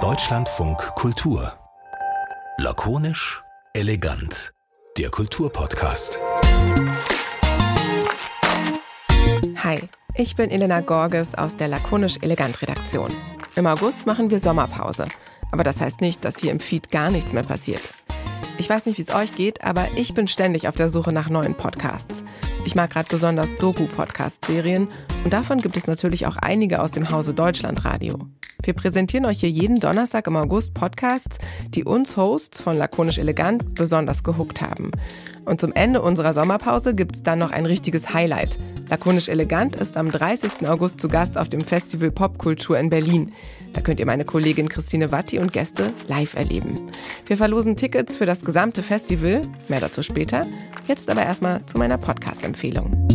Deutschlandfunk Kultur. Lakonisch, elegant. Der Kulturpodcast. Hi, ich bin Elena Gorges aus der Lakonisch Elegant Redaktion. Im August machen wir Sommerpause. Aber das heißt nicht, dass hier im Feed gar nichts mehr passiert. Ich weiß nicht, wie es euch geht, aber ich bin ständig auf der Suche nach neuen Podcasts. Ich mag gerade besonders Doku-Podcast-Serien und davon gibt es natürlich auch einige aus dem Hause Deutschlandradio. Wir präsentieren euch hier jeden Donnerstag im August Podcasts, die uns Hosts von Lakonisch Elegant besonders gehuckt haben. Und zum Ende unserer Sommerpause gibt es dann noch ein richtiges Highlight. Lakonisch Elegant ist am 30. August zu Gast auf dem Festival Popkultur in Berlin. Da könnt ihr meine Kollegin Christine Watti und Gäste live erleben. Wir verlosen Tickets für das gesamte Festival, mehr dazu später. Jetzt aber erstmal zu meiner Podcast-Empfehlung.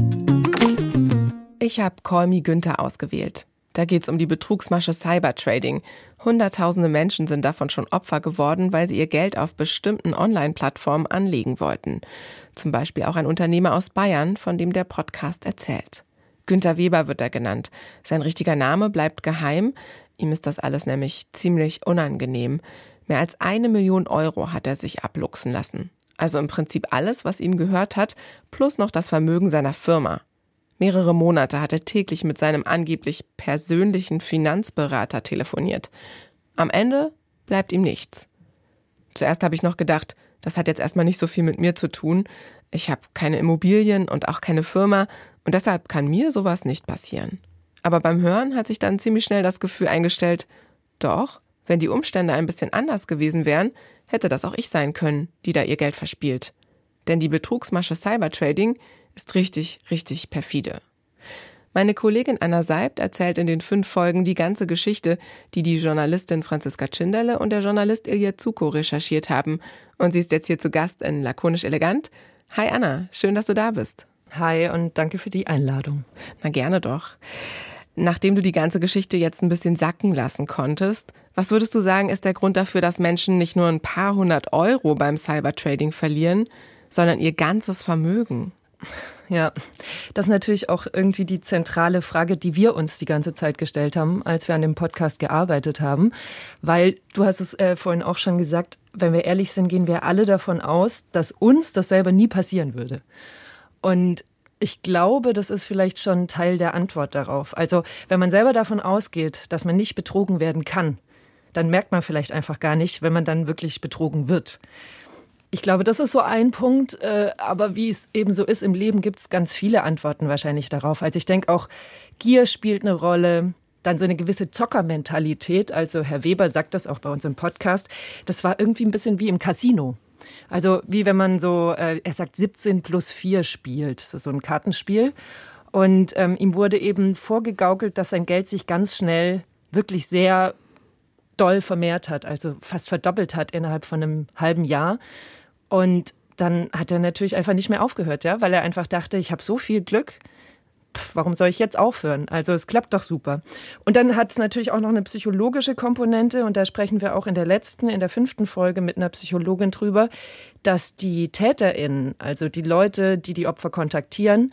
Ich habe Call Me Günther ausgewählt. Da geht es um die Betrugsmasche Cybertrading. Hunderttausende Menschen sind davon schon Opfer geworden, weil sie ihr Geld auf bestimmten Online-Plattformen anlegen wollten. Zum Beispiel auch ein Unternehmer aus Bayern, von dem der Podcast erzählt. Günter Weber wird er genannt. Sein richtiger Name bleibt geheim. Ihm ist das alles nämlich ziemlich unangenehm. Mehr als eine Million Euro hat er sich abluchsen lassen. Also im Prinzip alles, was ihm gehört hat, plus noch das Vermögen seiner Firma. Mehrere Monate hat er täglich mit seinem angeblich persönlichen Finanzberater telefoniert. Am Ende bleibt ihm nichts. Zuerst habe ich noch gedacht, das hat jetzt erstmal nicht so viel mit mir zu tun. Ich habe keine Immobilien und auch keine Firma und deshalb kann mir sowas nicht passieren. Aber beim Hören hat sich dann ziemlich schnell das Gefühl eingestellt, doch, wenn die Umstände ein bisschen anders gewesen wären, hätte das auch ich sein können, die da ihr Geld verspielt. Denn die Betrugsmasche Cybertrading ist richtig, richtig perfide. Meine Kollegin Anna Seibt erzählt in den fünf Folgen die ganze Geschichte, die die Journalistin Franziska Tschinderle und der Journalist Ilja Zuko recherchiert haben. Und sie ist jetzt hier zu Gast in Lakonisch Elegant. Hi Anna, schön, dass du da bist. Hi und danke für die Einladung. Na gerne doch. Nachdem du die ganze Geschichte jetzt ein bisschen sacken lassen konntest, was würdest du sagen, ist der Grund dafür, dass Menschen nicht nur ein paar hundert Euro beim Cybertrading verlieren, sondern ihr ganzes Vermögen? Ja, das ist natürlich auch irgendwie die zentrale Frage, die wir uns die ganze Zeit gestellt haben, als wir an dem Podcast gearbeitet haben. Weil du hast es äh, vorhin auch schon gesagt, wenn wir ehrlich sind, gehen wir alle davon aus, dass uns das selber nie passieren würde. Und ich glaube, das ist vielleicht schon Teil der Antwort darauf. Also, wenn man selber davon ausgeht, dass man nicht betrogen werden kann, dann merkt man vielleicht einfach gar nicht, wenn man dann wirklich betrogen wird. Ich glaube, das ist so ein Punkt. Äh, aber wie es eben so ist im Leben, gibt es ganz viele Antworten wahrscheinlich darauf. Also ich denke auch, Gier spielt eine Rolle. Dann so eine gewisse Zockermentalität. Also Herr Weber sagt das auch bei uns im Podcast. Das war irgendwie ein bisschen wie im Casino. Also wie wenn man so, äh, er sagt 17 plus 4 spielt. Das ist so ein Kartenspiel. Und ähm, ihm wurde eben vorgegaukelt, dass sein Geld sich ganz schnell wirklich sehr doll vermehrt hat, also fast verdoppelt hat innerhalb von einem halben Jahr. Und dann hat er natürlich einfach nicht mehr aufgehört, ja, weil er einfach dachte, ich habe so viel Glück. Pff, warum soll ich jetzt aufhören? Also es klappt doch super. Und dann hat es natürlich auch noch eine psychologische Komponente und da sprechen wir auch in der letzten, in der fünften Folge mit einer Psychologin drüber, dass die TäterInnen, also die Leute, die die Opfer kontaktieren,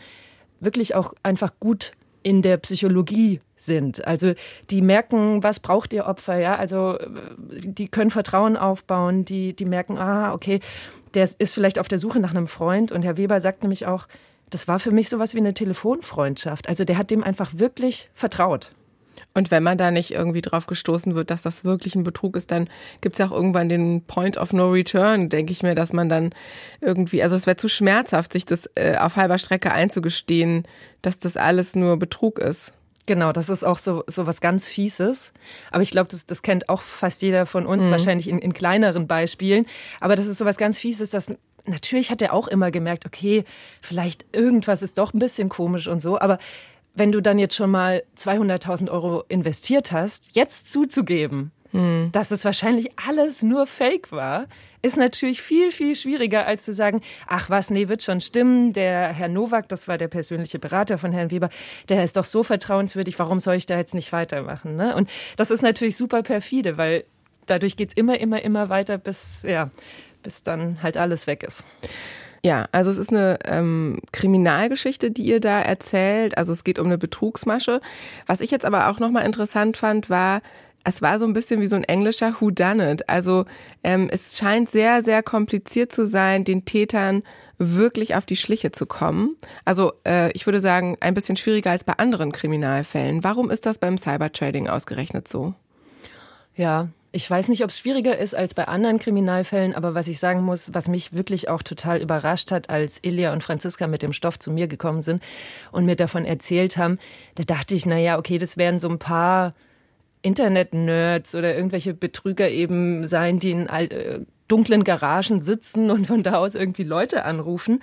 wirklich auch einfach gut in der Psychologie sind. Also die merken, was braucht ihr Opfer, ja? Also die können Vertrauen aufbauen, die, die merken, ah, okay, der ist vielleicht auf der Suche nach einem Freund. Und Herr Weber sagt nämlich auch, das war für mich sowas wie eine Telefonfreundschaft. Also der hat dem einfach wirklich vertraut. Und wenn man da nicht irgendwie drauf gestoßen wird, dass das wirklich ein Betrug ist, dann gibt es ja auch irgendwann den Point of No Return, denke ich mir, dass man dann irgendwie, also es wäre zu schmerzhaft, sich das äh, auf halber Strecke einzugestehen, dass das alles nur Betrug ist. Genau, das ist auch so, so was ganz Fieses. Aber ich glaube, das, das kennt auch fast jeder von uns, mhm. wahrscheinlich in, in kleineren Beispielen. Aber das ist so was ganz Fieses, dass natürlich hat er auch immer gemerkt, okay, vielleicht irgendwas ist doch ein bisschen komisch und so. Aber wenn du dann jetzt schon mal 200.000 Euro investiert hast, jetzt zuzugeben, hm. dass es wahrscheinlich alles nur Fake war, ist natürlich viel, viel schwieriger, als zu sagen, ach was, nee, wird schon stimmen. Der Herr Nowak, das war der persönliche Berater von Herrn Weber, der ist doch so vertrauenswürdig, warum soll ich da jetzt nicht weitermachen? Ne? Und das ist natürlich super perfide, weil dadurch geht es immer, immer, immer weiter, bis, ja, bis dann halt alles weg ist. Ja, also es ist eine ähm, Kriminalgeschichte, die ihr da erzählt. Also es geht um eine Betrugsmasche. Was ich jetzt aber auch nochmal interessant fand, war, es war so ein bisschen wie so ein englischer Who Done It. Also ähm, es scheint sehr, sehr kompliziert zu sein, den Tätern wirklich auf die Schliche zu kommen. Also äh, ich würde sagen, ein bisschen schwieriger als bei anderen Kriminalfällen. Warum ist das beim Cybertrading ausgerechnet so? Ja, ich weiß nicht, ob es schwieriger ist als bei anderen Kriminalfällen, aber was ich sagen muss, was mich wirklich auch total überrascht hat, als Ilja und Franziska mit dem Stoff zu mir gekommen sind und mir davon erzählt haben, da dachte ich, na ja, okay, das wären so ein paar Internet-Nerds oder irgendwelche Betrüger eben sein, die in äh, dunklen Garagen sitzen und von da aus irgendwie Leute anrufen.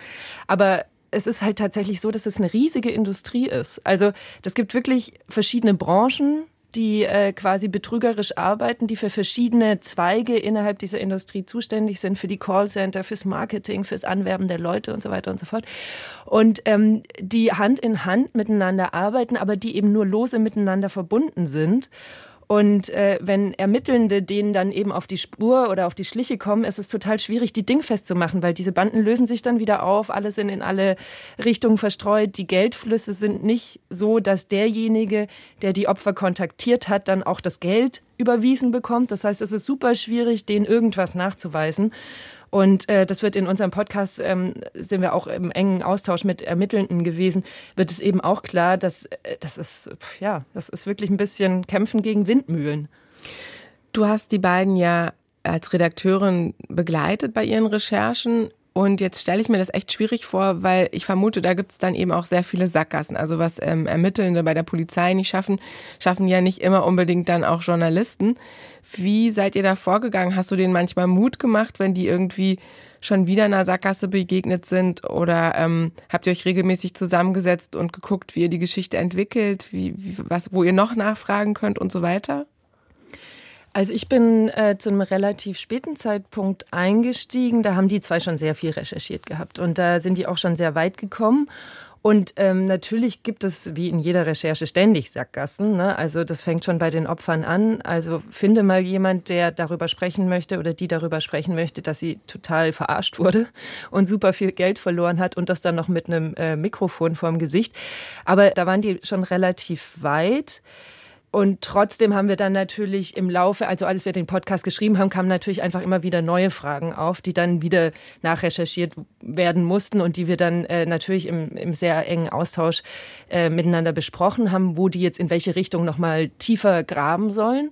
Aber es ist halt tatsächlich so, dass es eine riesige Industrie ist. Also das gibt wirklich verschiedene Branchen, die äh, quasi betrügerisch arbeiten, die für verschiedene Zweige innerhalb dieser Industrie zuständig sind, für die Callcenter, fürs Marketing, fürs Anwerben der Leute und so weiter und so fort. Und ähm, die Hand in Hand miteinander arbeiten, aber die eben nur lose miteinander verbunden sind. Und äh, wenn Ermittelnde denen dann eben auf die Spur oder auf die Schliche kommen, ist es total schwierig, die dingfest zu machen, weil diese Banden lösen sich dann wieder auf, alle sind in alle Richtungen verstreut. Die Geldflüsse sind nicht so, dass derjenige, der die Opfer kontaktiert hat, dann auch das Geld überwiesen bekommt. Das heißt, es ist super schwierig, denen irgendwas nachzuweisen. Und äh, das wird in unserem Podcast, ähm, sind wir auch im engen Austausch mit Ermittelnden gewesen, wird es eben auch klar, dass äh, das ist, ja, das ist wirklich ein bisschen Kämpfen gegen Windmühlen. Du hast die beiden ja als Redakteurin begleitet bei ihren Recherchen. Und jetzt stelle ich mir das echt schwierig vor, weil ich vermute, da gibt es dann eben auch sehr viele Sackgassen. Also was ähm, Ermittelnde bei der Polizei nicht schaffen, schaffen ja nicht immer unbedingt dann auch Journalisten. Wie seid ihr da vorgegangen? Hast du denen manchmal Mut gemacht, wenn die irgendwie schon wieder einer Sackgasse begegnet sind? Oder ähm, habt ihr euch regelmäßig zusammengesetzt und geguckt, wie ihr die Geschichte entwickelt, wie, wie, was, wo ihr noch nachfragen könnt und so weiter? Also ich bin äh, zu einem relativ späten Zeitpunkt eingestiegen. Da haben die zwei schon sehr viel recherchiert gehabt und da sind die auch schon sehr weit gekommen. Und ähm, natürlich gibt es wie in jeder Recherche ständig Sackgassen. Ne? Also das fängt schon bei den Opfern an. Also finde mal jemand, der darüber sprechen möchte oder die darüber sprechen möchte, dass sie total verarscht wurde und super viel Geld verloren hat und das dann noch mit einem äh, Mikrofon vorm Gesicht. Aber da waren die schon relativ weit. Und trotzdem haben wir dann natürlich im Laufe, also als wir den Podcast geschrieben haben, kamen natürlich einfach immer wieder neue Fragen auf, die dann wieder nachrecherchiert werden mussten und die wir dann äh, natürlich im, im sehr engen Austausch äh, miteinander besprochen haben, wo die jetzt in welche Richtung nochmal tiefer graben sollen.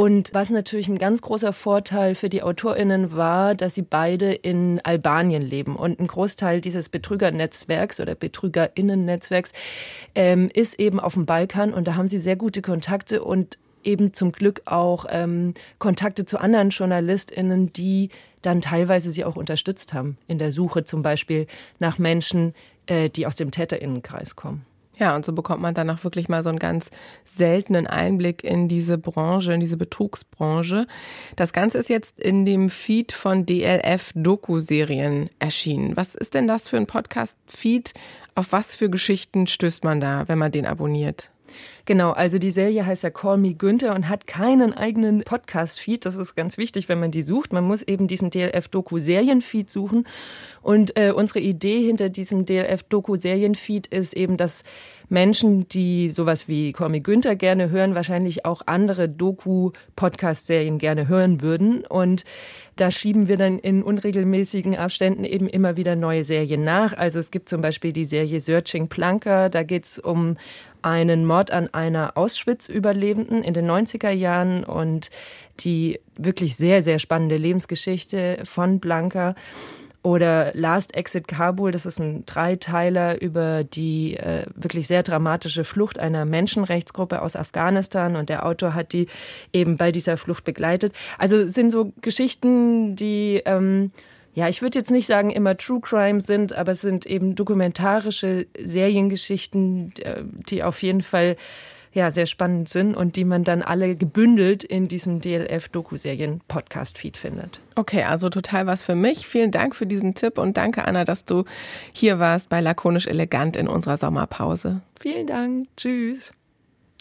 Und was natürlich ein ganz großer Vorteil für die AutorInnen war, dass sie beide in Albanien leben. Und ein Großteil dieses Betrügernetzwerks oder BetrügerInnen-Netzwerks ähm, ist eben auf dem Balkan und da haben sie sehr gute Kontakte und eben zum Glück auch ähm, Kontakte zu anderen JournalistInnen, die dann teilweise sie auch unterstützt haben in der Suche zum Beispiel nach Menschen, äh, die aus dem TäterInnenkreis kommen. Ja, und so bekommt man dann auch wirklich mal so einen ganz seltenen Einblick in diese Branche, in diese Betrugsbranche. Das Ganze ist jetzt in dem Feed von DLF Doku-Serien erschienen. Was ist denn das für ein Podcast-Feed? Auf was für Geschichten stößt man da, wenn man den abonniert? Genau, also die Serie heißt ja Call Me Günther und hat keinen eigenen Podcast-Feed. Das ist ganz wichtig, wenn man die sucht. Man muss eben diesen DLF-Doku-Serien-Feed suchen. Und äh, unsere Idee hinter diesem DLF-Doku-Serien-Feed ist eben, dass Menschen, die sowas wie Me Günther gerne hören, wahrscheinlich auch andere Doku-Podcast-Serien gerne hören würden. Und da schieben wir dann in unregelmäßigen Abständen eben immer wieder neue Serien nach. Also es gibt zum Beispiel die Serie Searching Planker. Da geht es um einen Mord an einer Auschwitz-Überlebenden in den 90er Jahren und die wirklich sehr, sehr spannende Lebensgeschichte von Blanca. Oder Last Exit Kabul, das ist ein Dreiteiler über die äh, wirklich sehr dramatische Flucht einer Menschenrechtsgruppe aus Afghanistan und der Autor hat die eben bei dieser Flucht begleitet. Also sind so Geschichten, die ähm, ja, ich würde jetzt nicht sagen, immer True Crime sind, aber es sind eben dokumentarische Seriengeschichten, äh, die auf jeden Fall ja, sehr spannend sind und die man dann alle gebündelt in diesem DLF-Doku-Serien-Podcast-Feed findet. Okay, also total was für mich. Vielen Dank für diesen Tipp und danke, Anna, dass du hier warst bei Lakonisch Elegant in unserer Sommerpause. Vielen Dank. Tschüss.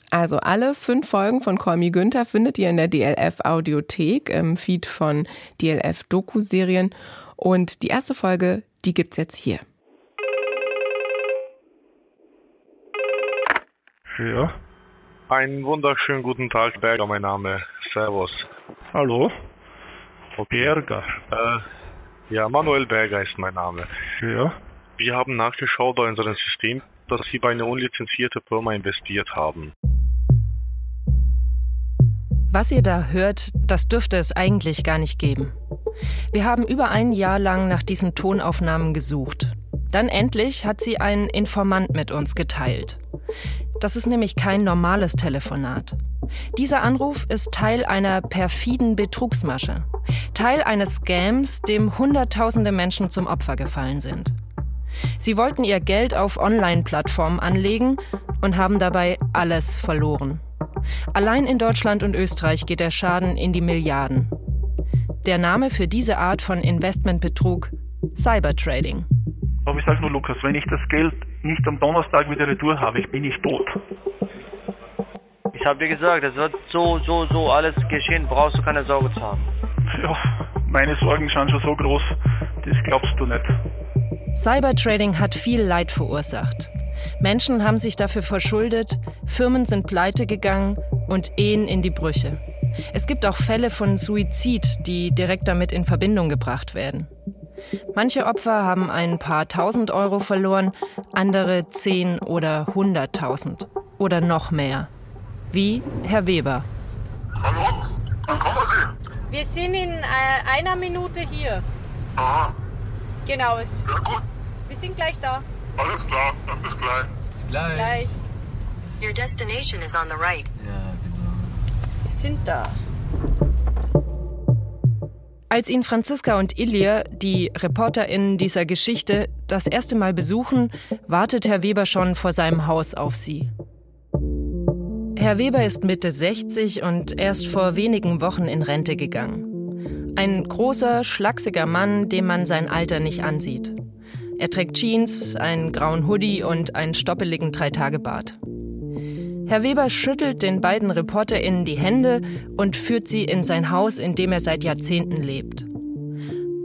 Also alle fünf Folgen von Call Me Günther findet ihr in der DLF Audiothek im Feed von DLF Doku-Serien. Und die erste Folge, die gibt's jetzt hier. Ja. Einen wunderschönen guten Tag, Berger, mein Name. Servus. Hallo? Berger. Äh, ja, Manuel Berger ist mein Name. Ja. Wir haben nachgeschaut bei unserem System, dass Sie bei einer unlizenzierten Firma investiert haben. Was ihr da hört, das dürfte es eigentlich gar nicht geben. Wir haben über ein Jahr lang nach diesen Tonaufnahmen gesucht. Dann endlich hat sie einen Informant mit uns geteilt. Das ist nämlich kein normales Telefonat. Dieser Anruf ist Teil einer perfiden Betrugsmasche. Teil eines Scams, dem Hunderttausende Menschen zum Opfer gefallen sind. Sie wollten ihr Geld auf Online-Plattformen anlegen und haben dabei alles verloren. Allein in Deutschland und Österreich geht der Schaden in die Milliarden. Der Name für diese Art von Investmentbetrug Cybertrading. Aber ich sage nur, Lukas, wenn ich das Geld nicht am Donnerstag wieder retour habe, ich bin ich tot. Ich habe dir gesagt, es wird so, so, so alles geschehen, brauchst du keine Sorge zu haben. Ja, meine Sorgen sind schon so groß, das glaubst du nicht. Cybertrading hat viel Leid verursacht. Menschen haben sich dafür verschuldet, Firmen sind pleite gegangen und Ehen in die Brüche. Es gibt auch Fälle von Suizid, die direkt damit in Verbindung gebracht werden. Manche Opfer haben ein paar tausend Euro verloren, andere zehn oder hunderttausend oder noch mehr. Wie Herr Weber. Hallo? Wann kommen Sie? Wir sind in äh, einer Minute hier. Aha, Genau, ja gut. wir sind gleich da. Alles klar, dann bis gleich. Gleich. Your destination is on the right. Wir sind da. Als ihn Franziska und Ilia, die ReporterInnen dieser Geschichte, das erste Mal besuchen, wartet Herr Weber schon vor seinem Haus auf sie. Herr Weber ist Mitte 60 und erst vor wenigen Wochen in Rente gegangen. Ein großer, schlachsiger Mann, dem man sein Alter nicht ansieht. Er trägt Jeans, einen grauen Hoodie und einen stoppeligen Dreitagebart. Herr Weber schüttelt den beiden ReporterInnen die Hände und führt sie in sein Haus, in dem er seit Jahrzehnten lebt.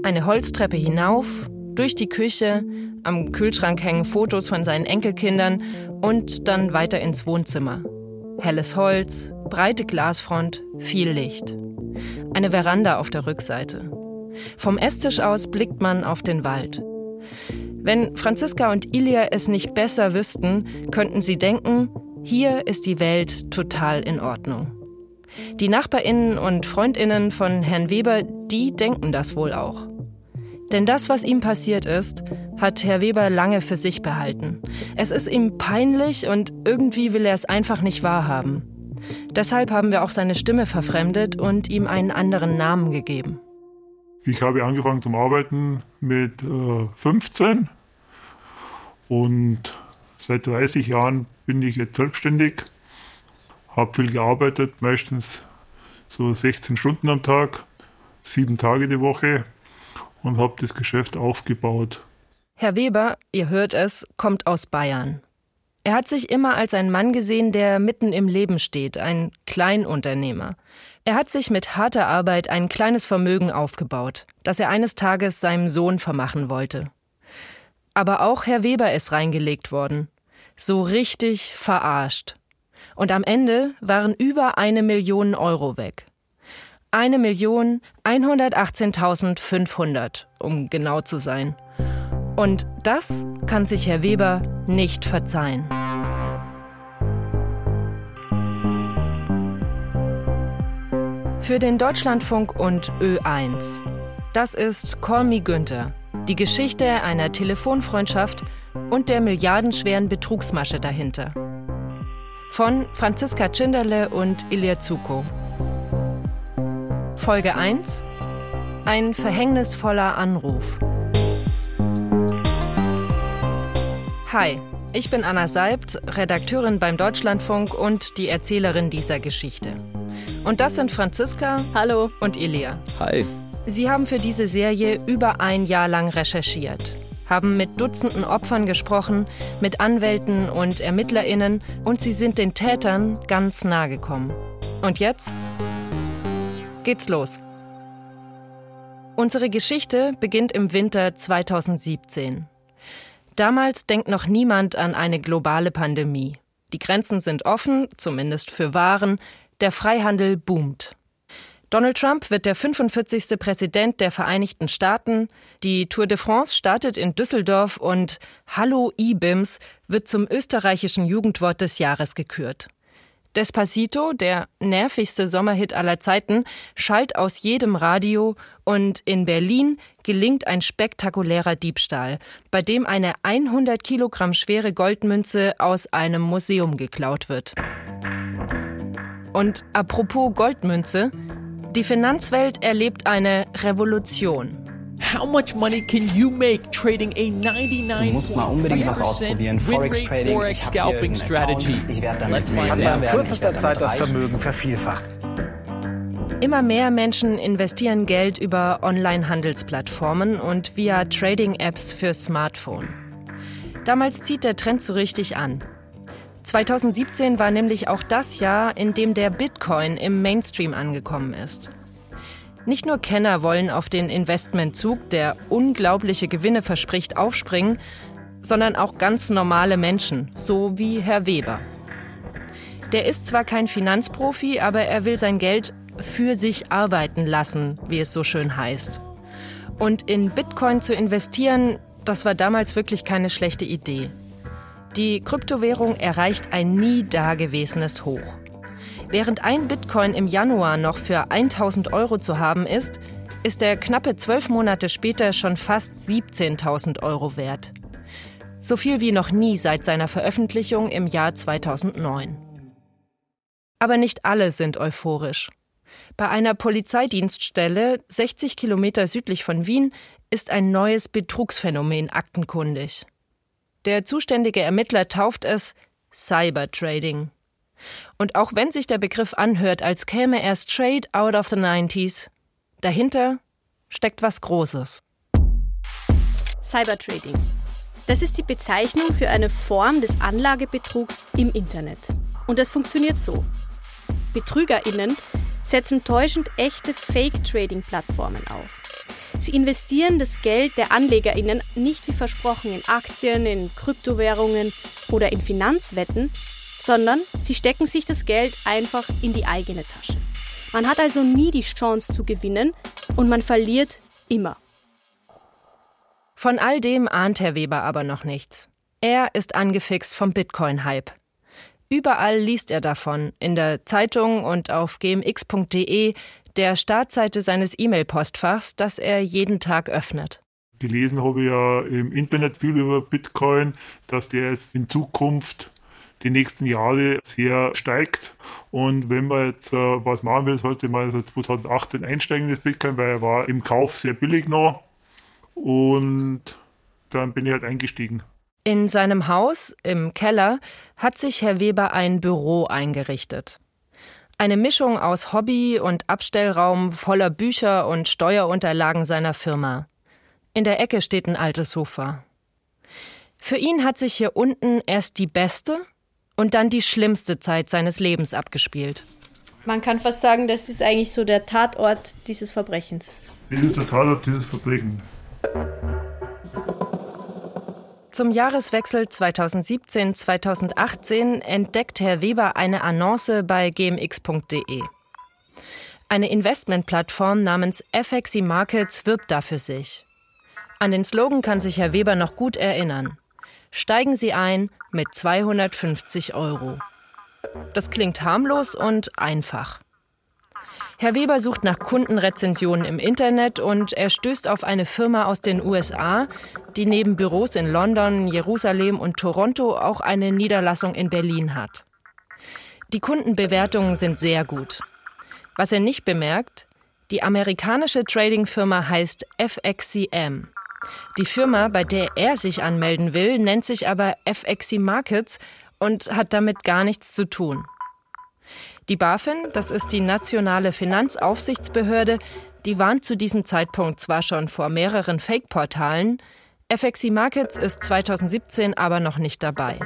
Eine Holztreppe hinauf, durch die Küche, am Kühlschrank hängen Fotos von seinen Enkelkindern und dann weiter ins Wohnzimmer. Helles Holz, breite Glasfront, viel Licht. Eine Veranda auf der Rückseite. Vom Esstisch aus blickt man auf den Wald. Wenn Franziska und Ilia es nicht besser wüssten, könnten sie denken, hier ist die Welt total in Ordnung. Die Nachbarinnen und Freundinnen von Herrn Weber, die denken das wohl auch. Denn das, was ihm passiert ist, hat Herr Weber lange für sich behalten. Es ist ihm peinlich und irgendwie will er es einfach nicht wahrhaben. Deshalb haben wir auch seine Stimme verfremdet und ihm einen anderen Namen gegeben. Ich habe angefangen zum Arbeiten mit äh, 15 und seit 30 Jahren bin ich jetzt selbstständig, habe viel gearbeitet, meistens so 16 Stunden am Tag, sieben Tage die Woche und habe das Geschäft aufgebaut. Herr Weber, ihr hört es, kommt aus Bayern. Er hat sich immer als ein Mann gesehen, der mitten im Leben steht, ein Kleinunternehmer. Er hat sich mit harter Arbeit ein kleines Vermögen aufgebaut, das er eines Tages seinem Sohn vermachen wollte. Aber auch Herr Weber ist reingelegt worden. So richtig verarscht. Und am Ende waren über eine Million Euro weg. Eine Million 118.500, um genau zu sein. Und das kann sich Herr Weber nicht verzeihen. Für den Deutschlandfunk und Ö1. Das ist Call Me Günther, die Geschichte einer Telefonfreundschaft und der milliardenschweren Betrugsmasche dahinter. Von Franziska Tschinderle und Ilya Zuko. Folge 1 Ein verhängnisvoller Anruf. Hi, ich bin Anna Seibt, Redakteurin beim Deutschlandfunk und die Erzählerin dieser Geschichte. Und das sind Franziska Hallo. und Ilia. Hi. Sie haben für diese Serie über ein Jahr lang recherchiert, haben mit Dutzenden Opfern gesprochen, mit Anwälten und Ermittlerinnen und sie sind den Tätern ganz nahe gekommen. Und jetzt geht's los. Unsere Geschichte beginnt im Winter 2017. Damals denkt noch niemand an eine globale Pandemie. Die Grenzen sind offen, zumindest für Waren, der Freihandel boomt. Donald Trump wird der 45. Präsident der Vereinigten Staaten. Die Tour de France startet in Düsseldorf und Hallo IBIMS wird zum österreichischen Jugendwort des Jahres gekürt. Despacito, der nervigste Sommerhit aller Zeiten, schallt aus jedem Radio und in Berlin gelingt ein spektakulärer Diebstahl, bei dem eine 100 Kilogramm schwere Goldmünze aus einem Museum geklaut wird. Und apropos Goldmünze, die Finanzwelt erlebt eine Revolution. How much money can you make trading a 99 Du musst mal unbedingt was ausprobieren. Forex Trading. Forex Scalping Strategy. Ich werde Let's find out. In kürzester Zeit das. Vermögen vervielfacht. Immer mehr Menschen investieren Geld über Online-Handelsplattformen und via Trading-Apps für Smartphone. Damals zieht der Trend so richtig an. 2017 war nämlich auch das Jahr, in dem der Bitcoin im Mainstream angekommen ist. Nicht nur Kenner wollen auf den Investmentzug, der unglaubliche Gewinne verspricht, aufspringen, sondern auch ganz normale Menschen, so wie Herr Weber. Der ist zwar kein Finanzprofi, aber er will sein Geld für sich arbeiten lassen, wie es so schön heißt. Und in Bitcoin zu investieren, das war damals wirklich keine schlechte Idee. Die Kryptowährung erreicht ein nie dagewesenes Hoch. Während ein Bitcoin im Januar noch für 1000 Euro zu haben ist, ist er knappe zwölf Monate später schon fast 17.000 Euro wert. So viel wie noch nie seit seiner Veröffentlichung im Jahr 2009. Aber nicht alle sind euphorisch. Bei einer Polizeidienststelle 60 Kilometer südlich von Wien ist ein neues Betrugsphänomen aktenkundig. Der zuständige Ermittler tauft es Cybertrading. Und auch wenn sich der Begriff anhört, als käme er straight out of the 90s, dahinter steckt was Großes. Cybertrading. Das ist die Bezeichnung für eine Form des Anlagebetrugs im Internet. Und das funktioniert so. BetrügerInnen setzen täuschend echte Fake-Trading-Plattformen auf. Sie investieren das Geld der AnlegerInnen nicht wie versprochen in Aktien, in Kryptowährungen oder in Finanzwetten, sondern sie stecken sich das Geld einfach in die eigene Tasche. Man hat also nie die Chance zu gewinnen und man verliert immer. Von all dem ahnt Herr Weber aber noch nichts. Er ist angefixt vom Bitcoin-Hype. Überall liest er davon, in der Zeitung und auf gmx.de, der Startseite seines E-Mail-Postfachs, das er jeden Tag öffnet. Gelesen habe ich ja im Internet viel über Bitcoin, dass der jetzt in Zukunft die nächsten Jahre sehr steigt. Und wenn man jetzt äh, was machen will, sollte man also 2018 einsteigen in das Bitcoin, weil er war im Kauf sehr billig noch. Und dann bin ich halt eingestiegen. In seinem Haus im Keller hat sich Herr Weber ein Büro eingerichtet. Eine Mischung aus Hobby und Abstellraum voller Bücher und Steuerunterlagen seiner Firma. In der Ecke steht ein altes Sofa. Für ihn hat sich hier unten erst die beste und dann die schlimmste Zeit seines Lebens abgespielt. Man kann fast sagen, das ist eigentlich so der Tatort dieses Verbrechens. Das ist der Tatort dieses Verbrechen. Zum Jahreswechsel 2017-2018 entdeckt Herr Weber eine Annonce bei gmx.de. Eine Investmentplattform namens FXI Markets wirbt da für sich. An den Slogan kann sich Herr Weber noch gut erinnern. Steigen Sie ein mit 250 Euro. Das klingt harmlos und einfach. Herr Weber sucht nach Kundenrezensionen im Internet und er stößt auf eine Firma aus den USA, die neben Büros in London, Jerusalem und Toronto auch eine Niederlassung in Berlin hat. Die Kundenbewertungen sind sehr gut. Was er nicht bemerkt, die amerikanische Trading-Firma heißt FXCM. Die Firma, bei der er sich anmelden will, nennt sich aber FXC Markets und hat damit gar nichts zu tun. Die BaFin, das ist die nationale Finanzaufsichtsbehörde, die warnt zu diesem Zeitpunkt zwar schon vor mehreren Fake-Portalen, FXC Markets ist 2017 aber noch nicht dabei.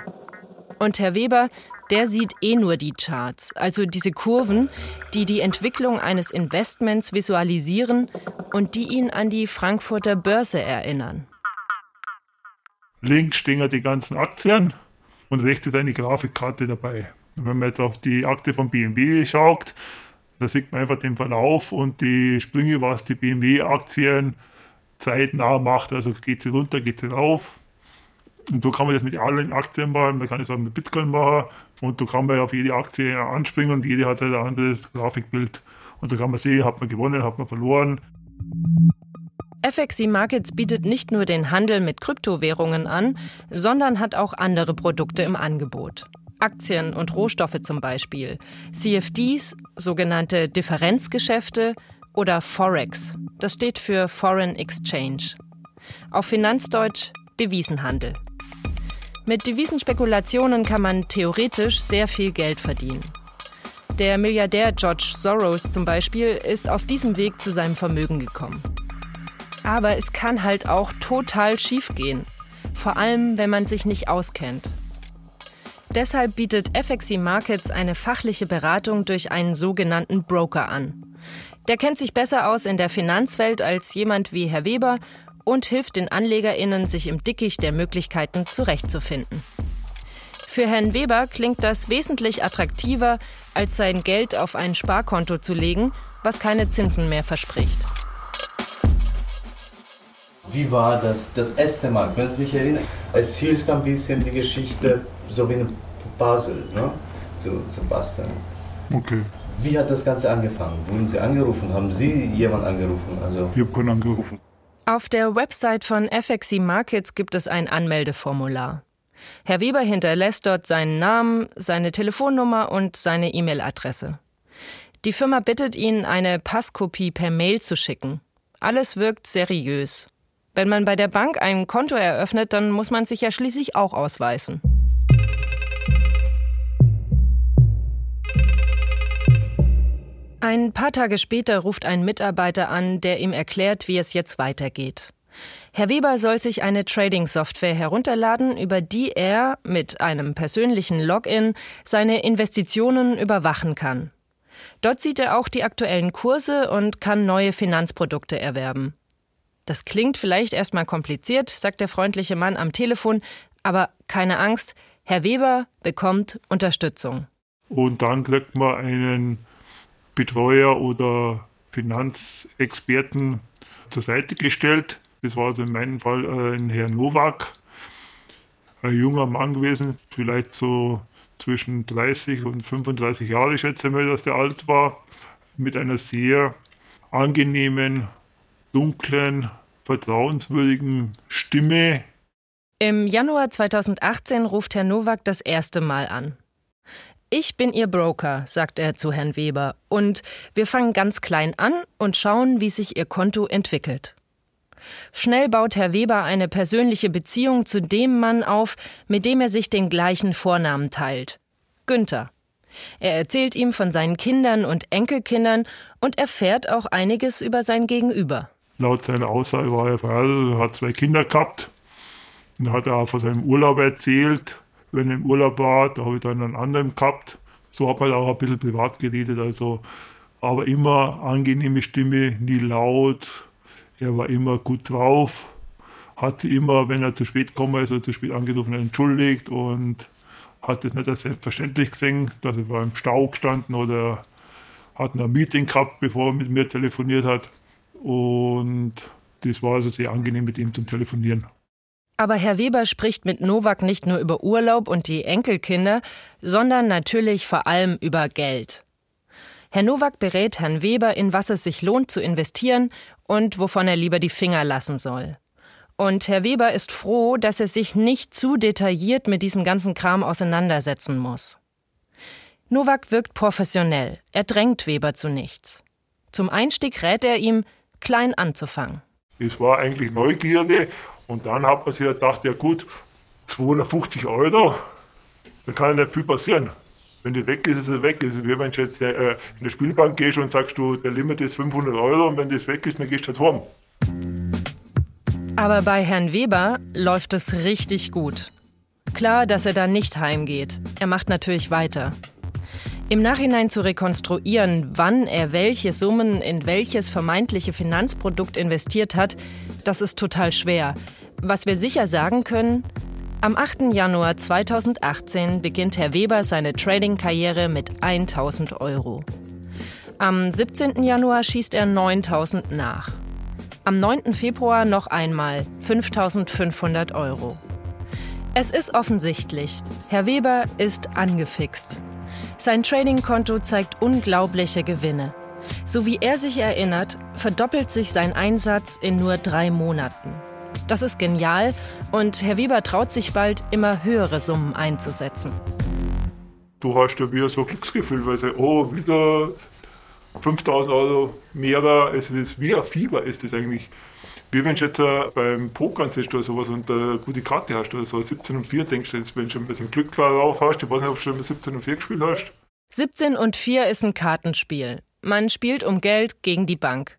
Und Herr Weber, der sieht eh nur die Charts, also diese Kurven, die die Entwicklung eines Investments visualisieren und die ihn an die Frankfurter Börse erinnern. Links stehen ja die ganzen Aktien und rechts ist eine Grafikkarte dabei. Wenn man jetzt auf die Aktie von BMW schaut, da sieht man einfach den Verlauf und die Sprünge, was die BMW-Aktien zeitnah macht. Also geht sie runter, geht sie rauf. Und so kann man das mit allen Aktien machen. Man kann es auch mit Bitcoin machen. Und so kann man auf jede Aktie anspringen und jede hat halt ein anderes Grafikbild. Und so kann man sehen, hat man gewonnen, hat man verloren. FXC Markets bietet nicht nur den Handel mit Kryptowährungen an, sondern hat auch andere Produkte im Angebot. Aktien und Rohstoffe zum Beispiel, CFDs, sogenannte Differenzgeschäfte oder Forex. Das steht für Foreign Exchange. Auf Finanzdeutsch Devisenhandel. Mit Devisenspekulationen kann man theoretisch sehr viel Geld verdienen. Der Milliardär George Soros zum Beispiel ist auf diesem Weg zu seinem Vermögen gekommen. Aber es kann halt auch total schief gehen. Vor allem, wenn man sich nicht auskennt. Deshalb bietet FXC Markets eine fachliche Beratung durch einen sogenannten Broker an. Der kennt sich besser aus in der Finanzwelt als jemand wie Herr Weber und hilft den AnlegerInnen, sich im Dickicht der Möglichkeiten zurechtzufinden. Für Herrn Weber klingt das wesentlich attraktiver, als sein Geld auf ein Sparkonto zu legen, was keine Zinsen mehr verspricht. Wie war das das erste Mal? Können Sie sich erinnern? Es hilft ein bisschen die Geschichte, so wie ein Puzzle, ne? zu, zu basteln. Okay. Wie hat das Ganze angefangen? Wurden Sie angerufen? Haben Sie jemanden angerufen? Also ich habe keinen angerufen. Auf der Website von FXC Markets gibt es ein Anmeldeformular. Herr Weber hinterlässt dort seinen Namen, seine Telefonnummer und seine E-Mail-Adresse. Die Firma bittet ihn, eine Passkopie per Mail zu schicken. Alles wirkt seriös. Wenn man bei der Bank ein Konto eröffnet, dann muss man sich ja schließlich auch ausweisen. Ein paar Tage später ruft ein Mitarbeiter an, der ihm erklärt, wie es jetzt weitergeht. Herr Weber soll sich eine Trading-Software herunterladen, über die er mit einem persönlichen Login seine Investitionen überwachen kann. Dort sieht er auch die aktuellen Kurse und kann neue Finanzprodukte erwerben. Das klingt vielleicht erstmal kompliziert, sagt der freundliche Mann am Telefon, aber keine Angst, Herr Weber bekommt Unterstützung. Und dann kriegt man einen Betreuer oder Finanzexperten zur Seite gestellt. Das war also in meinem Fall äh, ein Herr Nowak, ein junger Mann gewesen, vielleicht so zwischen 30 und 35 Jahre, schätze ich mal, dass der alt war, mit einer sehr angenehmen dunklen, vertrauenswürdigen Stimme. Im Januar 2018 ruft Herr Nowak das erste Mal an. Ich bin Ihr Broker, sagt er zu Herrn Weber, und wir fangen ganz klein an und schauen, wie sich Ihr Konto entwickelt. Schnell baut Herr Weber eine persönliche Beziehung zu dem Mann auf, mit dem er sich den gleichen Vornamen teilt. Günther. Er erzählt ihm von seinen Kindern und Enkelkindern und erfährt auch einiges über sein Gegenüber. Laut seiner Aussage war er verheiratet, hat zwei Kinder gehabt. Dann hat er auch von seinem Urlaub erzählt. Wenn er im Urlaub war, da habe ich dann einen anderen gehabt. So hat man auch ein bisschen privat geredet. Also, aber immer angenehme Stimme, nie laut. Er war immer gut drauf. Hat sie immer, wenn er zu spät gekommen ist oder zu spät angerufen, entschuldigt und hat es nicht als selbstverständlich gesehen, dass er war im Stau gestanden oder hat ein Meeting gehabt, bevor er mit mir telefoniert hat. Und das war also sehr angenehm mit ihm zum Telefonieren. Aber Herr Weber spricht mit Nowak nicht nur über Urlaub und die Enkelkinder, sondern natürlich vor allem über Geld. Herr Nowak berät Herrn Weber, in was es sich lohnt zu investieren und wovon er lieber die Finger lassen soll. Und Herr Weber ist froh, dass er sich nicht zu detailliert mit diesem ganzen Kram auseinandersetzen muss. Nowak wirkt professionell, er drängt Weber zu nichts. Zum Einstieg rät er ihm, klein anzufangen. Es war eigentlich Neugierde und dann hat man sich gedacht, ja gut, 250 Euro, da kann ja nicht viel passieren. Wenn die weg ist, ist es weg. Es ist wie wenn du jetzt äh, in der Spielbank gehst und sagst, du, der Limit ist 500 Euro und wenn das weg ist, dann gehst du halt heim. Aber bei Herrn Weber läuft es richtig gut. Klar, dass er da nicht heimgeht. Er macht natürlich weiter. Im Nachhinein zu rekonstruieren, wann er welche Summen in welches vermeintliche Finanzprodukt investiert hat, das ist total schwer. Was wir sicher sagen können, am 8. Januar 2018 beginnt Herr Weber seine Trading-Karriere mit 1000 Euro. Am 17. Januar schießt er 9000 nach. Am 9. Februar noch einmal 5500 Euro. Es ist offensichtlich, Herr Weber ist angefixt. Sein Trading-Konto zeigt unglaubliche Gewinne. So wie er sich erinnert, verdoppelt sich sein Einsatz in nur drei Monaten. Das ist genial und Herr Weber traut sich bald, immer höhere Summen einzusetzen. Du hast ja wieder so ein Glücksgefühl, weil du, oh, wieder 5000 Euro mehr da, es ist wie ein Fieber ist das eigentlich. Wie wenn du jetzt äh, beim Pokern sitzt oder sowas und eine gute Karte hast oder so, 17 und 4 denkst du jetzt, wenn du schon ein bisschen Glück drauf hast, ich weiß nicht, ob du schon mal 17 und 4 gespielt hast. 17 und 4 ist ein Kartenspiel. Man spielt um Geld gegen die Bank.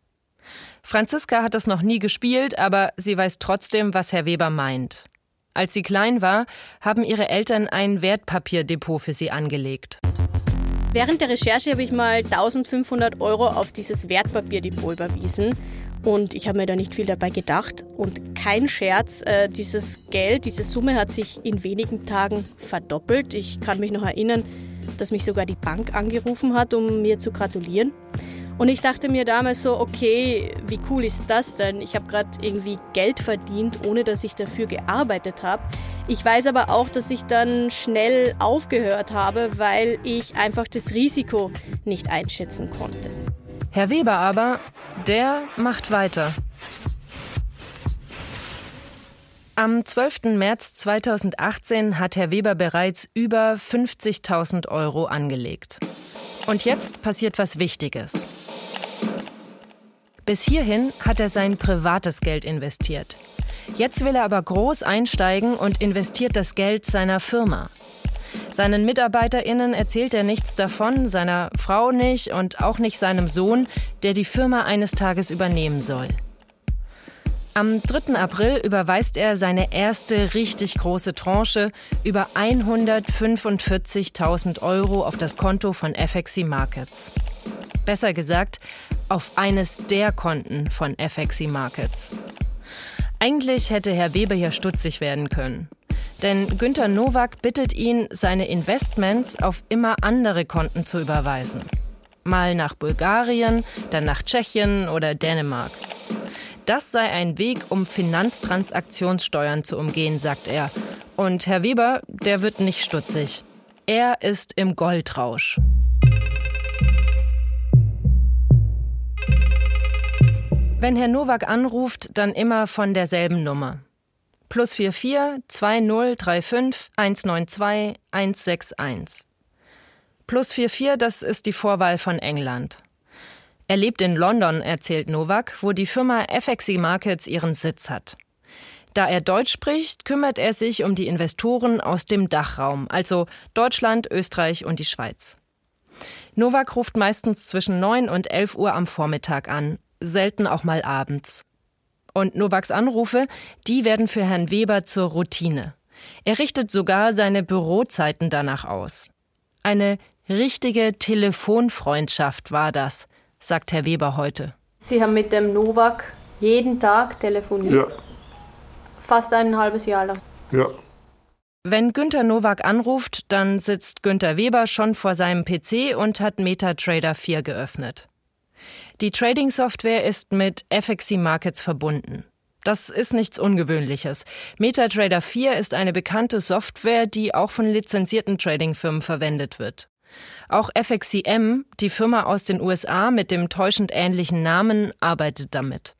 Franziska hat es noch nie gespielt, aber sie weiß trotzdem, was Herr Weber meint. Als sie klein war, haben ihre Eltern ein Wertpapierdepot für sie angelegt. Während der Recherche habe ich mal 1500 Euro auf dieses Wertpapierdepot überwiesen und ich habe mir da nicht viel dabei gedacht. Und kein Scherz, äh, dieses Geld, diese Summe hat sich in wenigen Tagen verdoppelt. Ich kann mich noch erinnern, dass mich sogar die Bank angerufen hat, um mir zu gratulieren. Und ich dachte mir damals so, okay, wie cool ist das denn? Ich habe gerade irgendwie Geld verdient, ohne dass ich dafür gearbeitet habe. Ich weiß aber auch, dass ich dann schnell aufgehört habe, weil ich einfach das Risiko nicht einschätzen konnte. Herr Weber aber, der macht weiter. Am 12. März 2018 hat Herr Weber bereits über 50.000 Euro angelegt. Und jetzt passiert was Wichtiges. Bis hierhin hat er sein privates Geld investiert. Jetzt will er aber groß einsteigen und investiert das Geld seiner Firma. Seinen MitarbeiterInnen erzählt er nichts davon, seiner Frau nicht und auch nicht seinem Sohn, der die Firma eines Tages übernehmen soll. Am 3. April überweist er seine erste richtig große Tranche über 145.000 Euro auf das Konto von FXC Markets. Besser gesagt, auf eines der Konten von FXC Markets. Eigentlich hätte Herr Weber hier stutzig werden können. Denn Günter Nowak bittet ihn, seine Investments auf immer andere Konten zu überweisen. Mal nach Bulgarien, dann nach Tschechien oder Dänemark. Das sei ein Weg, um Finanztransaktionssteuern zu umgehen, sagt er. Und Herr Weber, der wird nicht stutzig. Er ist im Goldrausch. Wenn Herr Nowak anruft, dann immer von derselben Nummer. Plus 44 2035 192 161. Plus 44, das ist die Vorwahl von England. Er lebt in London, erzählt Nowak, wo die Firma FXC Markets ihren Sitz hat. Da er Deutsch spricht, kümmert er sich um die Investoren aus dem Dachraum, also Deutschland, Österreich und die Schweiz. Nowak ruft meistens zwischen 9 und 11 Uhr am Vormittag an selten auch mal abends. Und Nowaks Anrufe, die werden für Herrn Weber zur Routine. Er richtet sogar seine Bürozeiten danach aus. Eine richtige Telefonfreundschaft war das, sagt Herr Weber heute. Sie haben mit dem Nowak jeden Tag telefoniert? Ja. Fast ein halbes Jahr lang? Ja. Wenn Günter Nowak anruft, dann sitzt Günter Weber schon vor seinem PC und hat MetaTrader 4 geöffnet. Die Trading-Software ist mit FXC Markets verbunden. Das ist nichts Ungewöhnliches. MetaTrader 4 ist eine bekannte Software, die auch von lizenzierten Trading-Firmen verwendet wird. Auch FXCM, die Firma aus den USA mit dem täuschend ähnlichen Namen, arbeitet damit.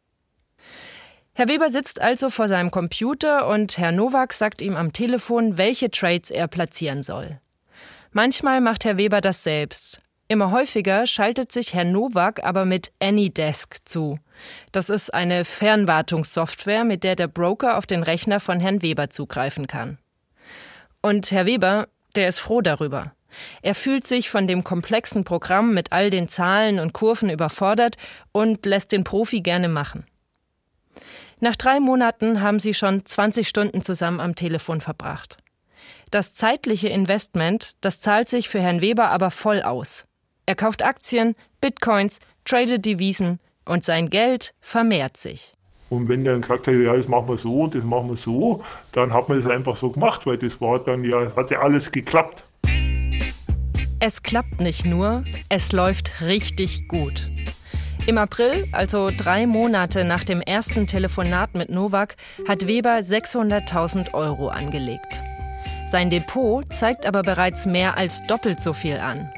Herr Weber sitzt also vor seinem Computer und Herr Nowak sagt ihm am Telefon, welche Trades er platzieren soll. Manchmal macht Herr Weber das selbst, Immer häufiger schaltet sich Herr Nowak aber mit AnyDesk zu. Das ist eine Fernwartungssoftware, mit der der Broker auf den Rechner von Herrn Weber zugreifen kann. Und Herr Weber, der ist froh darüber. Er fühlt sich von dem komplexen Programm mit all den Zahlen und Kurven überfordert und lässt den Profi gerne machen. Nach drei Monaten haben sie schon 20 Stunden zusammen am Telefon verbracht. Das zeitliche Investment, das zahlt sich für Herrn Weber aber voll aus. Er kauft Aktien, Bitcoins, tradet Devisen und sein Geld vermehrt sich. Und wenn dann gesagt hat, ja, das machen wir so und das machen wir so, dann hat man das einfach so gemacht, weil das war dann ja, hat ja alles geklappt. Es klappt nicht nur, es läuft richtig gut. Im April, also drei Monate nach dem ersten Telefonat mit Novak, hat Weber 600.000 Euro angelegt. Sein Depot zeigt aber bereits mehr als doppelt so viel an.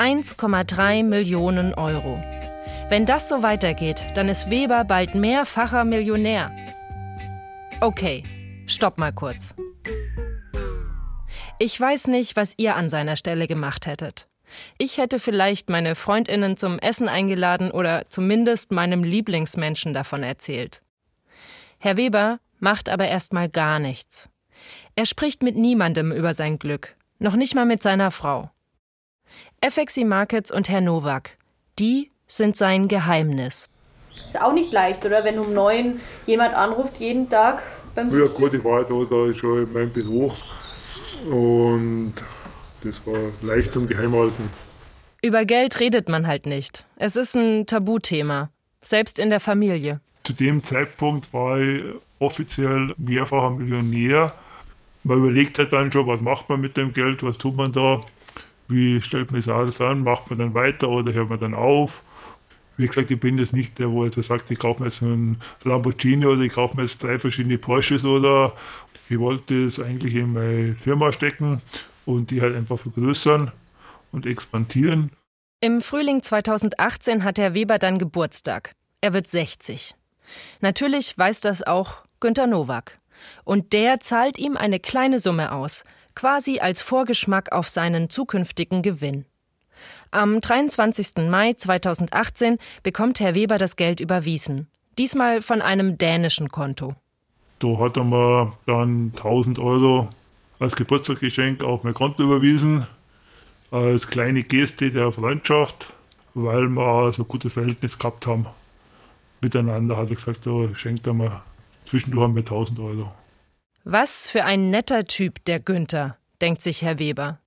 1,3 Millionen Euro. Wenn das so weitergeht, dann ist Weber bald mehrfacher Millionär. Okay, stopp mal kurz. Ich weiß nicht, was ihr an seiner Stelle gemacht hättet. Ich hätte vielleicht meine Freundinnen zum Essen eingeladen oder zumindest meinem Lieblingsmenschen davon erzählt. Herr Weber macht aber erstmal gar nichts. Er spricht mit niemandem über sein Glück, noch nicht mal mit seiner Frau. FXI Markets und Herr Nowak, die sind sein Geheimnis. Ist auch nicht leicht, oder? Wenn um neun jemand anruft jeden Tag beim Ja gut, ich war da, da schon in meinem Büro und das war leicht zum Geheimhalten. Über Geld redet man halt nicht. Es ist ein Tabuthema, selbst in der Familie. Zu dem Zeitpunkt war ich offiziell mehrfacher Millionär. Man überlegt halt dann schon, was macht man mit dem Geld, was tut man da, wie stellt man das alles an, macht man dann weiter oder hört man dann auf. Wie gesagt, ich bin jetzt nicht der, wo jetzt sagt, ich kaufe mir jetzt einen Lamborghini oder ich kaufe mir jetzt drei verschiedene Porsches oder ich wollte es eigentlich in meine Firma stecken und die halt einfach vergrößern und expandieren. Im Frühling 2018 hat Herr Weber dann Geburtstag. Er wird 60. Natürlich weiß das auch Günter Nowak. Und der zahlt ihm eine kleine Summe aus, quasi als Vorgeschmack auf seinen zukünftigen Gewinn. Am 23. Mai 2018 bekommt Herr Weber das Geld überwiesen. Diesmal von einem dänischen Konto. Da hat er mir dann 1000 Euro als Geburtstagsgeschenk auf mein Konto überwiesen, als kleine Geste der Freundschaft, weil wir so ein gutes Verhältnis gehabt haben. Miteinander hat er gesagt, da schenkt er mir zwischendurch mir 1000 Euro. Was für ein netter Typ, der Günther, denkt sich Herr Weber.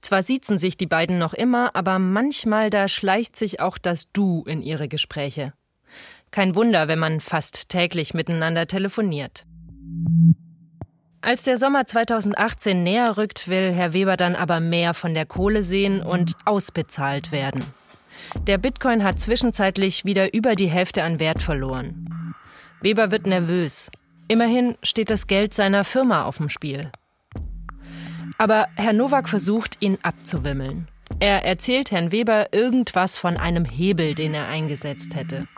Zwar siezen sich die beiden noch immer, aber manchmal da schleicht sich auch das Du in ihre Gespräche. Kein Wunder, wenn man fast täglich miteinander telefoniert. Als der Sommer 2018 näher rückt, will Herr Weber dann aber mehr von der Kohle sehen und ausbezahlt werden. Der Bitcoin hat zwischenzeitlich wieder über die Hälfte an Wert verloren. Weber wird nervös. Immerhin steht das Geld seiner Firma auf dem Spiel. Aber Herr Nowak versucht, ihn abzuwimmeln. Er erzählt Herrn Weber irgendwas von einem Hebel, den er eingesetzt hätte.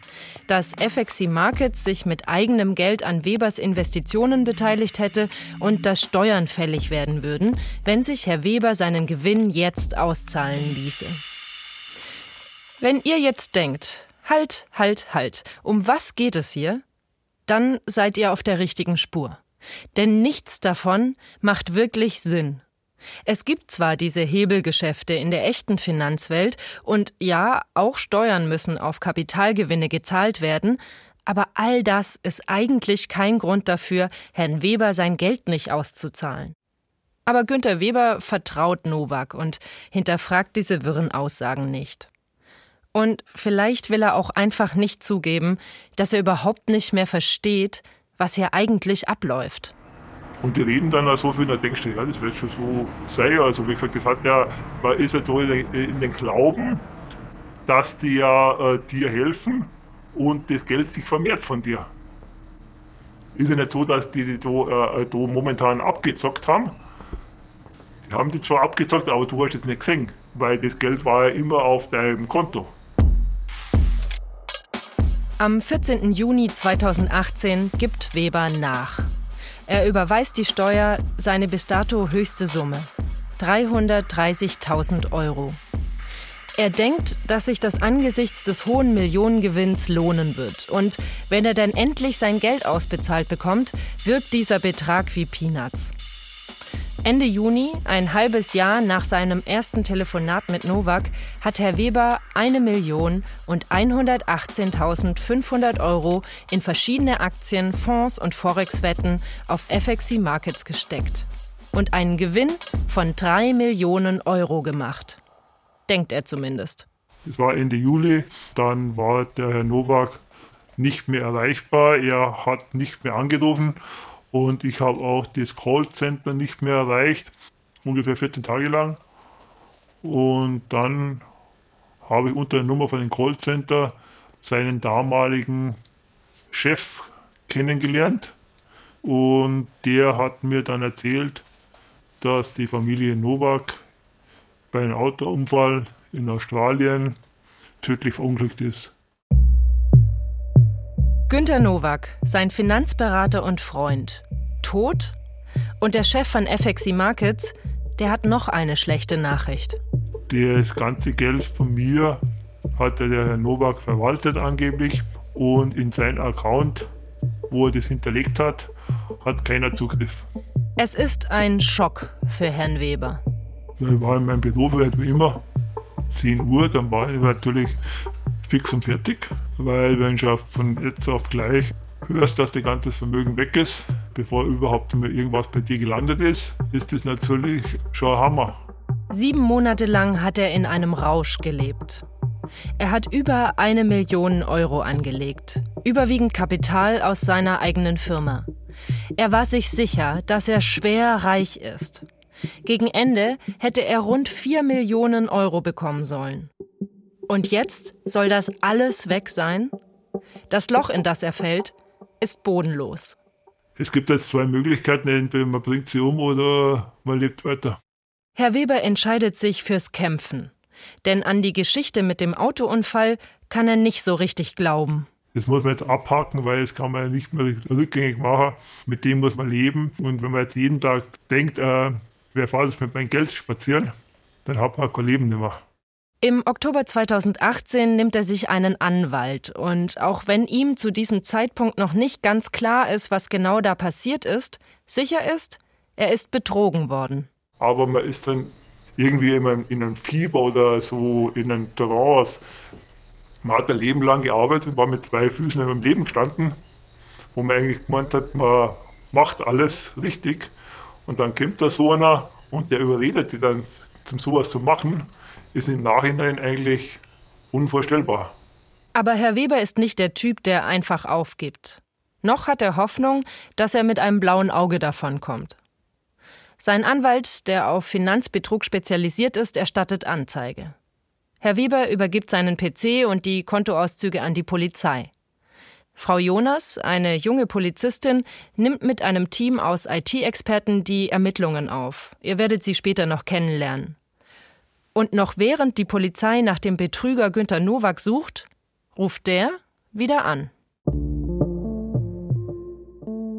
Dass FXC Markets sich mit eigenem Geld an Webers Investitionen beteiligt hätte und dass Steuern fällig werden würden, wenn sich Herr Weber seinen Gewinn jetzt auszahlen ließe. Wenn ihr jetzt denkt, halt, halt, halt, um was geht es hier? Dann seid ihr auf der richtigen Spur. Denn nichts davon macht wirklich Sinn. Es gibt zwar diese Hebelgeschäfte in der echten Finanzwelt und ja, auch Steuern müssen auf Kapitalgewinne gezahlt werden, aber all das ist eigentlich kein Grund dafür, Herrn Weber sein Geld nicht auszuzahlen. Aber Günter Weber vertraut Nowak und hinterfragt diese wirren Aussagen nicht. Und vielleicht will er auch einfach nicht zugeben, dass er überhaupt nicht mehr versteht, was hier eigentlich abläuft. Und die reden dann auch so viel, da denkst du, ja, das wird schon so sein. Also wie gesagt, das hat ja, man ist ja da in den Glauben, dass die ja äh, dir helfen und das Geld sich vermehrt von dir. Ist ja nicht so, dass die, die da, äh, da momentan abgezockt haben. Die haben die zwar abgezockt, aber du hast es nicht gesehen, weil das Geld war ja immer auf deinem Konto. Am 14. Juni 2018 gibt Weber nach. Er überweist die Steuer seine bis dato höchste Summe. 330.000 Euro. Er denkt, dass sich das angesichts des hohen Millionengewinns lohnen wird. Und wenn er dann endlich sein Geld ausbezahlt bekommt, wirkt dieser Betrag wie Peanuts. Ende Juni, ein halbes Jahr nach seinem ersten Telefonat mit Novak, hat Herr Weber eine Million und 118.500 Euro in verschiedene Aktien, Fonds und Forex-Wetten auf FXC Markets gesteckt. und einen Gewinn von drei Millionen Euro gemacht. Denkt er zumindest. Es war Ende Juli, dann war der Herr Nowak nicht mehr erreichbar, er hat nicht mehr angerufen und ich habe auch das Callcenter nicht mehr erreicht, ungefähr 14 Tage lang. Und dann habe ich unter der Nummer von dem Callcenter seinen damaligen Chef kennengelernt und der hat mir dann erzählt, dass die Familie Novak bei einem Autounfall in Australien tödlich verunglückt ist. Günter Nowak, sein Finanzberater und Freund, tot? Und der Chef von FXC Markets, der hat noch eine schlechte Nachricht. Das ganze Geld von mir hatte der Herr Nowak verwaltet angeblich und in sein Account, wo er das hinterlegt hat, hat keiner Zugriff. Es ist ein Schock für Herrn Weber. Ich war in meinem Büro wie immer 10 Uhr, dann war ich natürlich fix und fertig, weil wenn du von jetzt auf gleich hörst, dass dein ganzes Vermögen weg ist, bevor überhaupt irgendwas bei dir gelandet ist, ist das natürlich schon ein Hammer. Sieben Monate lang hat er in einem Rausch gelebt. Er hat über eine Million Euro angelegt, überwiegend Kapital aus seiner eigenen Firma. Er war sich sicher, dass er schwer reich ist. Gegen Ende hätte er rund vier Millionen Euro bekommen sollen. Und jetzt soll das alles weg sein? Das Loch, in das er fällt, ist bodenlos. Es gibt jetzt zwei Möglichkeiten, entweder man bringt sie um oder man lebt weiter. Herr Weber entscheidet sich fürs Kämpfen. Denn an die Geschichte mit dem Autounfall kann er nicht so richtig glauben. Das muss man jetzt abhaken, weil das kann man ja nicht mehr rückgängig machen. Mit dem muss man leben. Und wenn man jetzt jeden Tag denkt, äh, wer fährt jetzt mit meinem Geld spazieren, dann hat man kein Leben mehr. Im Oktober 2018 nimmt er sich einen Anwalt und auch wenn ihm zu diesem Zeitpunkt noch nicht ganz klar ist, was genau da passiert ist, sicher ist, er ist betrogen worden. Aber man ist dann irgendwie in einem, in einem Fieber oder so in einem Trance. Man hat ein Leben lang gearbeitet, war mit zwei Füßen im Leben gestanden, wo man eigentlich gemeint hat, man macht alles richtig. Und dann kommt da so einer und der überredet die dann, zum sowas zu machen, ist im Nachhinein eigentlich unvorstellbar. Aber Herr Weber ist nicht der Typ, der einfach aufgibt. Noch hat er Hoffnung, dass er mit einem blauen Auge davonkommt. Sein Anwalt, der auf Finanzbetrug spezialisiert ist, erstattet Anzeige. Herr Weber übergibt seinen PC und die Kontoauszüge an die Polizei. Frau Jonas, eine junge Polizistin, nimmt mit einem Team aus IT-Experten die Ermittlungen auf. Ihr werdet sie später noch kennenlernen. Und noch während die Polizei nach dem Betrüger Günter Nowak sucht, ruft der wieder an.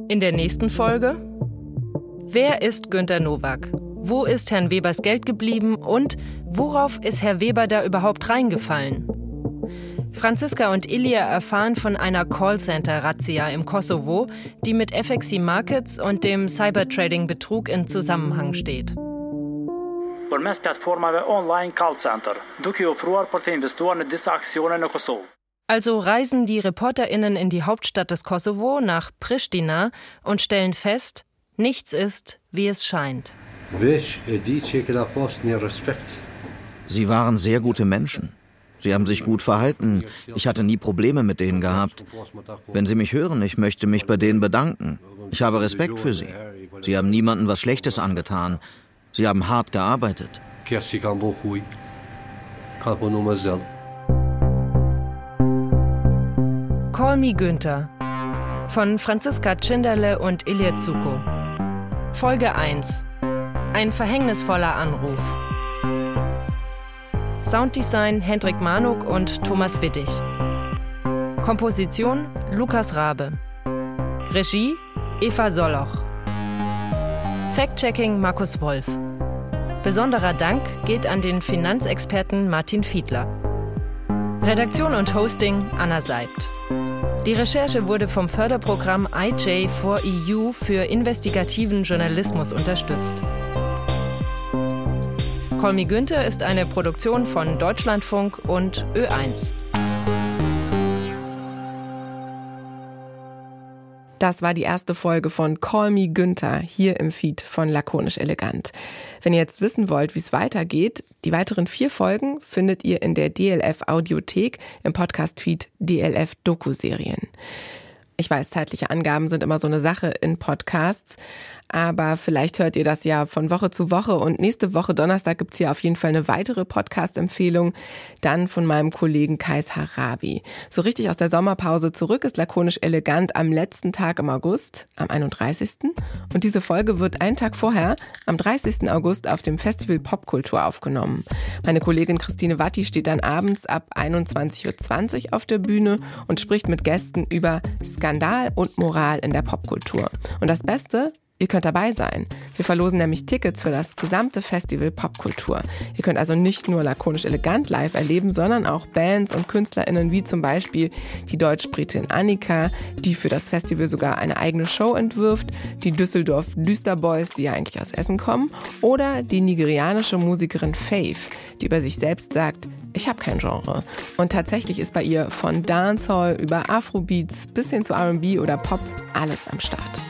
In der nächsten Folge Wer ist Günter Nowak? Wo ist Herrn Webers Geld geblieben und worauf ist Herr Weber da überhaupt reingefallen? Franziska und Ilia erfahren von einer Callcenter-Razzia im Kosovo, die mit FXC Markets und dem Cybertrading-Betrug in Zusammenhang steht. Përmes platformave online callcenter, duke ofruar për të investuar në disa aksione në Kosovë. Also reisen die ReporterInnen in die Hauptstadt des Kosovo nach Pristina und stellen fest, nichts ist, wie es scheint. Sie waren sehr gute Menschen. Sie haben sich gut verhalten. Ich hatte nie Probleme mit denen gehabt. Wenn Sie mich hören, ich möchte mich bei denen bedanken. Ich habe Respekt für Sie. Sie haben niemandem was Schlechtes angetan. Sie haben hart gearbeitet. Call Me Günther von Franziska Tschinderle und Ilya Zuko. Folge 1. Ein verhängnisvoller Anruf. Sounddesign Hendrik Manuk und Thomas Wittig. Komposition Lukas Rabe. Regie Eva Soloch. Fact-Checking Markus Wolf. Besonderer Dank geht an den Finanzexperten Martin Fiedler. Redaktion und Hosting Anna Seibt. Die Recherche wurde vom Förderprogramm IJ4EU für investigativen Journalismus unterstützt. Me Günther ist eine Produktion von Deutschlandfunk und Ö1. Das war die erste Folge von Call Me Günther hier im Feed von Lakonisch Elegant. Wenn ihr jetzt wissen wollt, wie es weitergeht, die weiteren vier Folgen findet ihr in der DLF Audiothek im Podcast-Feed DLF Doku-Serien. Ich weiß, zeitliche Angaben sind immer so eine Sache in Podcasts, aber vielleicht hört ihr das ja von Woche zu Woche und nächste Woche Donnerstag gibt's hier auf jeden Fall eine weitere Podcast-Empfehlung, dann von meinem Kollegen Kais Harabi. So richtig aus der Sommerpause zurück ist lakonisch elegant am letzten Tag im August, am 31. Und diese Folge wird einen Tag vorher, am 30. August, auf dem Festival Popkultur aufgenommen. Meine Kollegin Christine Watti steht dann abends ab 21.20 Uhr auf der Bühne und spricht mit Gästen über Skandal und Moral in der Popkultur. Und das Beste, Ihr könnt dabei sein. Wir verlosen nämlich Tickets für das gesamte Festival Popkultur. Ihr könnt also nicht nur lakonisch elegant live erleben, sondern auch Bands und KünstlerInnen wie zum Beispiel die Deutsch-Britin Annika, die für das Festival sogar eine eigene Show entwirft, die Düsseldorf Düsterboys, die ja eigentlich aus Essen kommen, oder die nigerianische Musikerin Faith, die über sich selbst sagt, ich habe kein Genre. Und tatsächlich ist bei ihr von Dancehall über Afrobeats bis hin zu RB oder Pop alles am Start.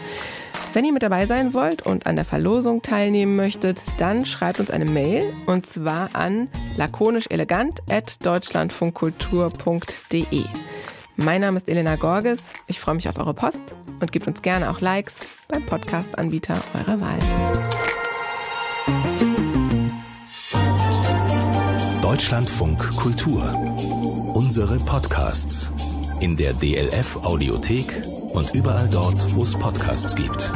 Wenn ihr mit dabei sein wollt und an der Verlosung teilnehmen möchtet, dann schreibt uns eine Mail und zwar an lakonischelegant.deutschlandfunkkultur.de. Mein Name ist Elena Gorges. Ich freue mich auf eure Post und gebt uns gerne auch Likes beim Podcast-Anbieter eurer Wahl. Deutschlandfunk Kultur. Unsere Podcasts in der DLF Audiothek und überall dort, wo es Podcasts gibt.